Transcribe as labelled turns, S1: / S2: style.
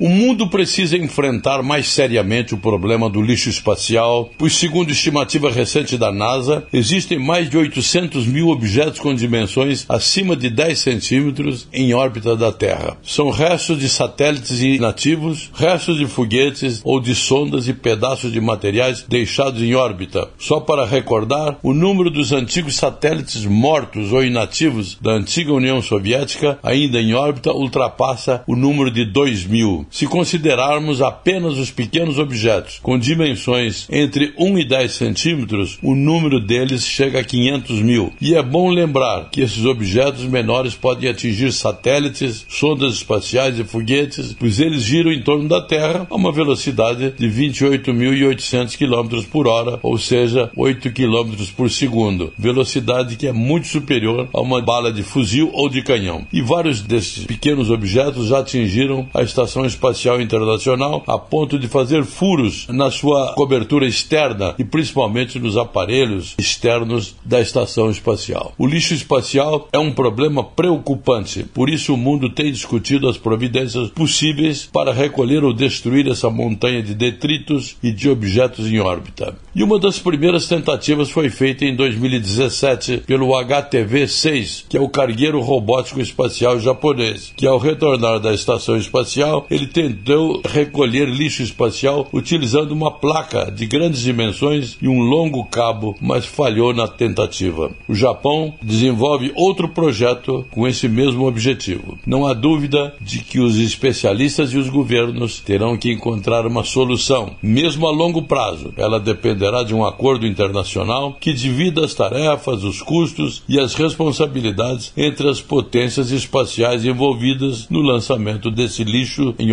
S1: O mundo precisa enfrentar mais seriamente o problema do lixo espacial, pois, segundo estimativa recente da NASA, existem mais de 800 mil objetos com dimensões acima de 10 centímetros em órbita da Terra. São restos de satélites inativos, restos de foguetes ou de sondas e pedaços de materiais deixados em órbita. Só para recordar, o número dos antigos satélites mortos ou inativos da antiga União Soviética, ainda em órbita, ultrapassa o número de 2 mil. Se considerarmos apenas os pequenos objetos com dimensões entre 1 e 10 centímetros, o número deles chega a 500 mil. E é bom lembrar que esses objetos menores podem atingir satélites, sondas espaciais e foguetes, pois eles giram em torno da Terra a uma velocidade de 28.800 km por hora, ou seja, 8 km por segundo, velocidade que é muito superior a uma bala de fuzil ou de canhão. E vários desses pequenos objetos já atingiram a estação espacial Espacial Internacional a ponto de fazer furos na sua cobertura externa e principalmente nos aparelhos externos da estação espacial. O lixo espacial é um problema preocupante, por isso o mundo tem discutido as providências possíveis para recolher ou destruir essa montanha de detritos e de objetos em órbita. E uma das primeiras tentativas foi feita em 2017 pelo HTV-6, que é o cargueiro robótico espacial japonês, que ao retornar da estação espacial, ele tentou recolher lixo espacial utilizando uma placa de grandes dimensões e um longo cabo, mas falhou na tentativa. O Japão desenvolve outro projeto com esse mesmo objetivo. Não há dúvida de que os especialistas e os governos terão que encontrar uma solução, mesmo a longo prazo. Ela dependerá de um acordo internacional que divida as tarefas, os custos e as responsabilidades entre as potências espaciais envolvidas no lançamento desse lixo em